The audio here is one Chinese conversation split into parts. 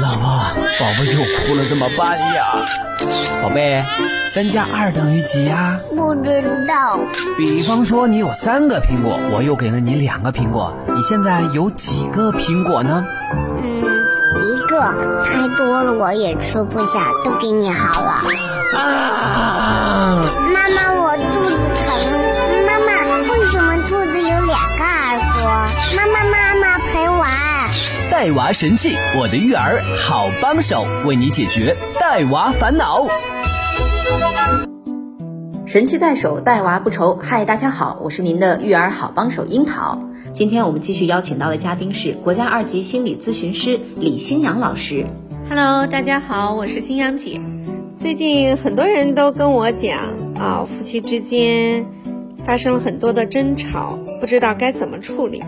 老婆，宝宝又哭了，怎么办呀？宝贝，三加二等于几呀？不知道。比方说你有三个苹果，我又给了你两个苹果，你现在有几个苹果呢？嗯，一个。太多了我也吃不下，都给你好了。啊！妈妈，我肚子疼。妈妈，为什么兔子有两个耳朵？妈妈，妈。带娃神器，我的育儿好帮手，为你解决带娃烦恼。神器在手，带娃不愁。嗨，大家好，我是您的育儿好帮手樱桃。今天我们继续邀请到的嘉宾是国家二级心理咨询师李新阳老师。Hello，大家好，我是新阳姐。最近很多人都跟我讲啊，夫妻之间发生了很多的争吵，不知道该怎么处理。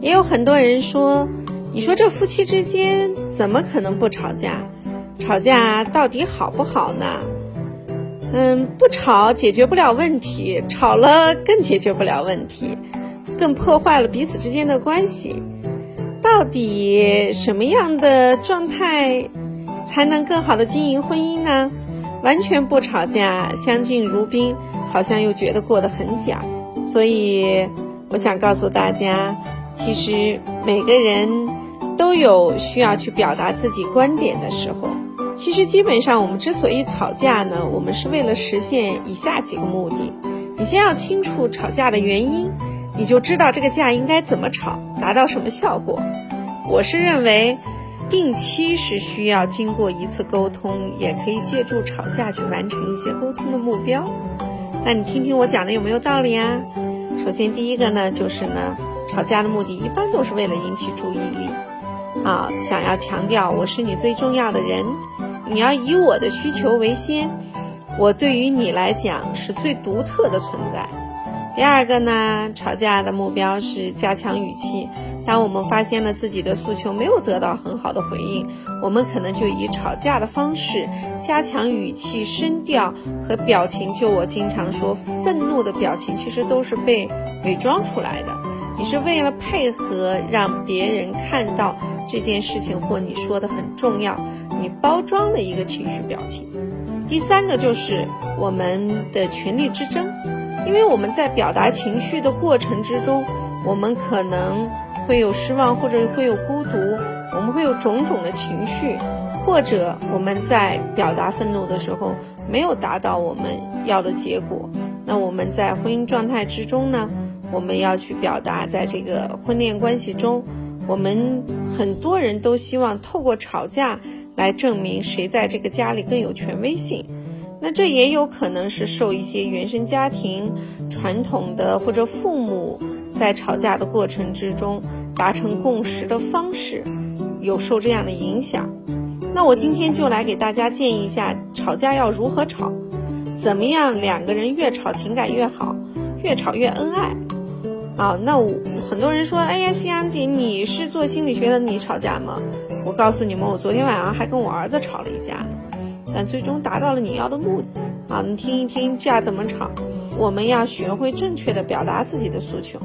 也有很多人说，你说这夫妻之间怎么可能不吵架？吵架到底好不好呢？嗯，不吵解决不了问题，吵了更解决不了问题，更破坏了彼此之间的关系。到底什么样的状态才能更好的经营婚姻呢？完全不吵架，相敬如宾，好像又觉得过得很假。所以，我想告诉大家，其实每个人都有需要去表达自己观点的时候。其实基本上，我们之所以吵架呢，我们是为了实现以下几个目的。你先要清楚吵架的原因，你就知道这个架应该怎么吵，达到什么效果。我是认为，定期是需要经过一次沟通，也可以借助吵架去完成一些沟通的目标。那你听听我讲的有没有道理啊？首先第一个呢，就是呢，吵架的目的一般都是为了引起注意力，啊，想要强调我是你最重要的人。你要以我的需求为先，我对于你来讲是最独特的存在。第二个呢，吵架的目标是加强语气。当我们发现了自己的诉求没有得到很好的回应，我们可能就以吵架的方式加强语气、声调和表情。就我经常说，愤怒的表情其实都是被伪装出来的。你是为了配合让别人看到这件事情或你说的很重要。你包装了一个情绪表情。第三个就是我们的权力之争，因为我们在表达情绪的过程之中，我们可能会有失望，或者会有孤独，我们会有种种的情绪，或者我们在表达愤怒的时候没有达到我们要的结果。那我们在婚姻状态之中呢，我们要去表达，在这个婚恋关系中，我们很多人都希望透过吵架。来证明谁在这个家里更有权威性，那这也有可能是受一些原生家庭传统的或者父母在吵架的过程之中达成共识的方式有受这样的影响。那我今天就来给大家建议一下，吵架要如何吵，怎么样两个人越吵情感越好，越吵越恩爱。啊，那我很多人说，哎呀，夕阳姐，你是做心理学的，你吵架吗？我告诉你们，我昨天晚上还跟我儿子吵了一架，但最终达到了你要的目的。啊，你听一听架怎么吵。我们要学会正确的表达自己的诉求，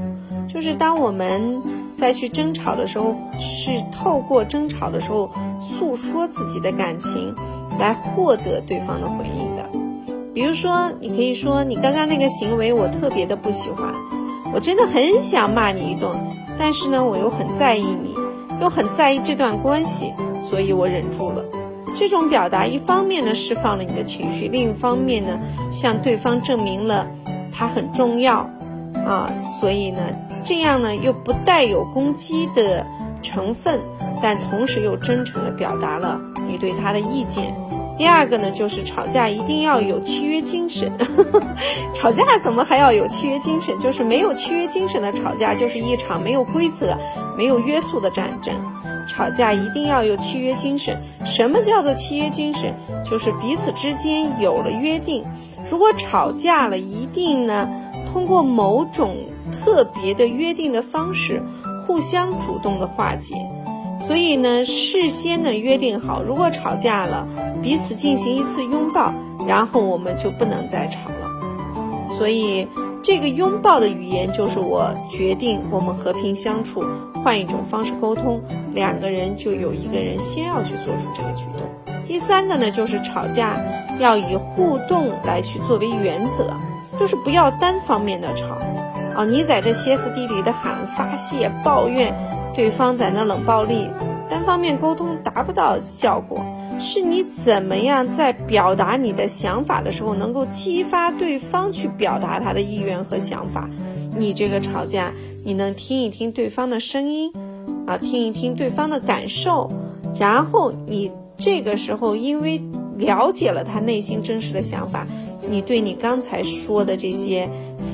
就是当我们再去争吵的时候，是透过争吵的时候诉说自己的感情，来获得对方的回应的。比如说，你可以说，你刚刚那个行为我特别的不喜欢。我真的很想骂你一顿，但是呢，我又很在意你，又很在意这段关系，所以我忍住了。这种表达，一方面呢释放了你的情绪，另一方面呢向对方证明了他很重要啊，所以呢这样呢又不带有攻击的成分，但同时又真诚地表达了你对他的意见。第二个呢，就是吵架一定要有契约精神。吵架怎么还要有契约精神？就是没有契约精神的吵架，就是一场没有规则、没有约束的战争。吵架一定要有契约精神。什么叫做契约精神？就是彼此之间有了约定，如果吵架了，一定呢通过某种特别的约定的方式，互相主动的化解。所以呢，事先呢约定好，如果吵架了，彼此进行一次拥抱，然后我们就不能再吵了。所以，这个拥抱的语言就是我决定我们和平相处，换一种方式沟通，两个人就有一个人先要去做出这个举动。第三个呢，就是吵架要以互动来去作为原则，就是不要单方面的吵。啊，你在这歇斯底里的喊发泄抱怨，对方在那冷暴力，单方面沟通达不到效果。是你怎么样在表达你的想法的时候，能够激发对方去表达他的意愿和想法。你这个吵架，你能听一听对方的声音，啊，听一听对方的感受，然后你这个时候因为了解了他内心真实的想法，你对你刚才说的这些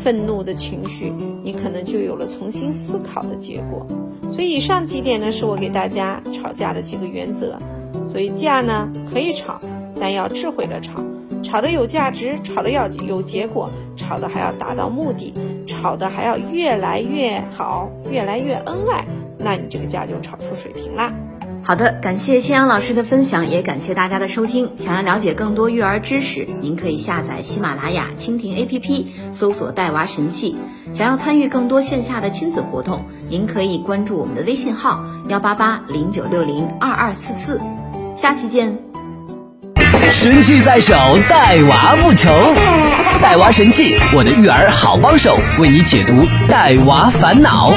愤怒的情绪，你可能就有了重新思考的结果。所以以上几点呢，是我给大家吵架的几个原则。所以架呢可以吵，但要智慧的吵，吵的有价值，吵的要有结果，吵的还要达到目的，吵的还要越来越好，越来越恩爱，那你这个架就吵出水平啦。好的，感谢新阳老师的分享，也感谢大家的收听。想要了解更多育儿知识，您可以下载喜马拉雅、蜻蜓 APP，搜索“带娃神器”。想要参与更多线下的亲子活动，您可以关注我们的微信号幺八八零九六零二二四四。下期见！神器在手，带娃不愁。带娃神器，我的育儿好帮手，为你解读带娃烦恼。